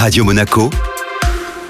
Radio Monaco,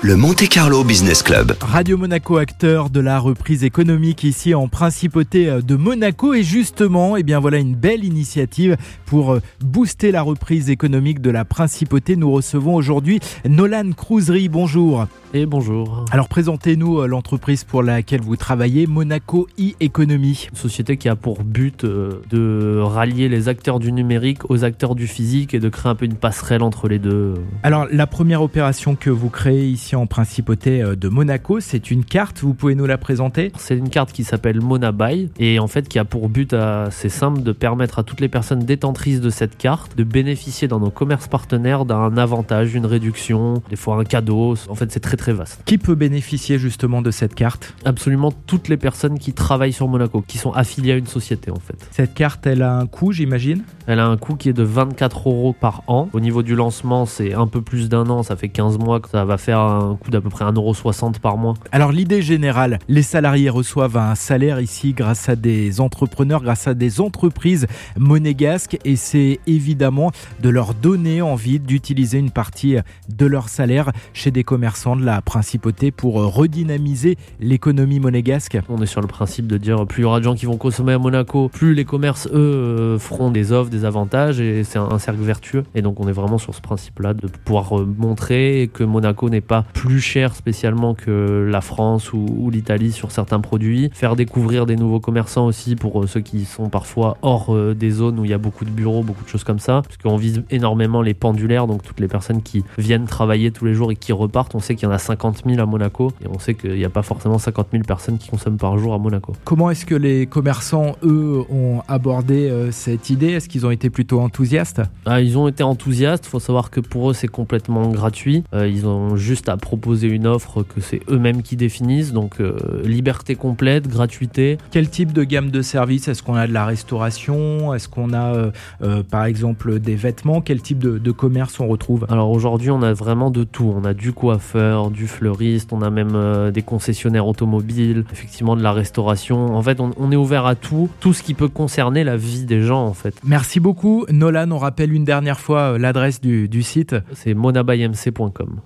le Monte Carlo Business Club. Radio Monaco, acteur de la reprise économique ici en principauté euh, de Monaco. Et justement, eh bien voilà une belle initiative pour euh, booster la reprise économique de la principauté. Nous recevons aujourd'hui Nolan Cruisery. Bonjour. Et bonjour. Alors présentez-nous euh, l'entreprise pour laquelle vous travaillez, Monaco e-Economy. Une société qui a pour but de rallier les acteurs du numérique aux acteurs du physique et de créer un peu une passerelle entre les deux. Alors la première opération que vous créez ici en principauté euh, de Monaco. C'est une carte, vous pouvez nous la présenter? C'est une carte qui s'appelle Monabuy et en fait qui a pour but assez simple de permettre à toutes les personnes détentrices de cette carte de bénéficier dans nos commerces partenaires d'un avantage, une réduction, des fois un cadeau. En fait, c'est très très vaste. Qui peut bénéficier justement de cette carte? Absolument toutes les personnes qui travaillent sur Monaco, qui sont affiliées à une société en fait. Cette carte, elle a un coût, j'imagine? Elle a un coût qui est de 24 euros par an. Au niveau du lancement, c'est un peu plus d'un an, ça fait 15 mois que ça va faire un un coût d'à peu près 1,60€ par mois. Alors l'idée générale, les salariés reçoivent un salaire ici grâce à des entrepreneurs, grâce à des entreprises monégasques et c'est évidemment de leur donner envie d'utiliser une partie de leur salaire chez des commerçants de la principauté pour redynamiser l'économie monégasque. On est sur le principe de dire plus il y aura de gens qui vont consommer à Monaco, plus les commerces eux euh, feront des offres, des avantages et c'est un, cercle vertueux. Et donc on est vraiment sur ce principe-là de pouvoir euh, montrer que Monaco n'est pas plus cher spécialement que la France ou, l'Italie sur certains produits. Faire découvrir des nouveaux commerçants aussi pour euh, ceux qui sont parfois hors euh, des zones où il y a beaucoup de bureaux, beaucoup de choses comme ça. Parce qu'on vise énormément les pendulaires, donc toutes les personnes qui viennent travailler tous les jours et qui repartent. On sait qu'il y en a 50 000 à Monaco et on sait qu'il n'y a pas forcément 50 000 personnes qui consomment par jour à Monaco. Comment est-ce que les commerçants, eux, ont abordé euh, cette idée? Est-ce qu'ils ont été plutôt enthousiastes? Ah, Ils ont été enthousiastes. Il faut savoir que pour eux, c'est complètement gratuit. ils ont juste à proposer une offre que c'est eux-mêmes qui définissent. Donc euh, liberté complète, gratuité. Quel type de gamme de services? Est-ce qu'on a de la restauration? Est-ce qu'on a euh, euh, par exemple des vêtements? Quel type de, commerce on retrouve? Alors aujourd'hui on a vraiment de tout. On a du coiffeur, du fleuriste, on a même des concessionnaires automobiles, effectivement de la restauration. En fait on, on, est ouvert à tout, tout ce qui peut concerner la vie des gens en fait. Merci beaucoup. Nolan, on rappelle une dernière fois l'adresse du, du site. C'est monabaymc.com.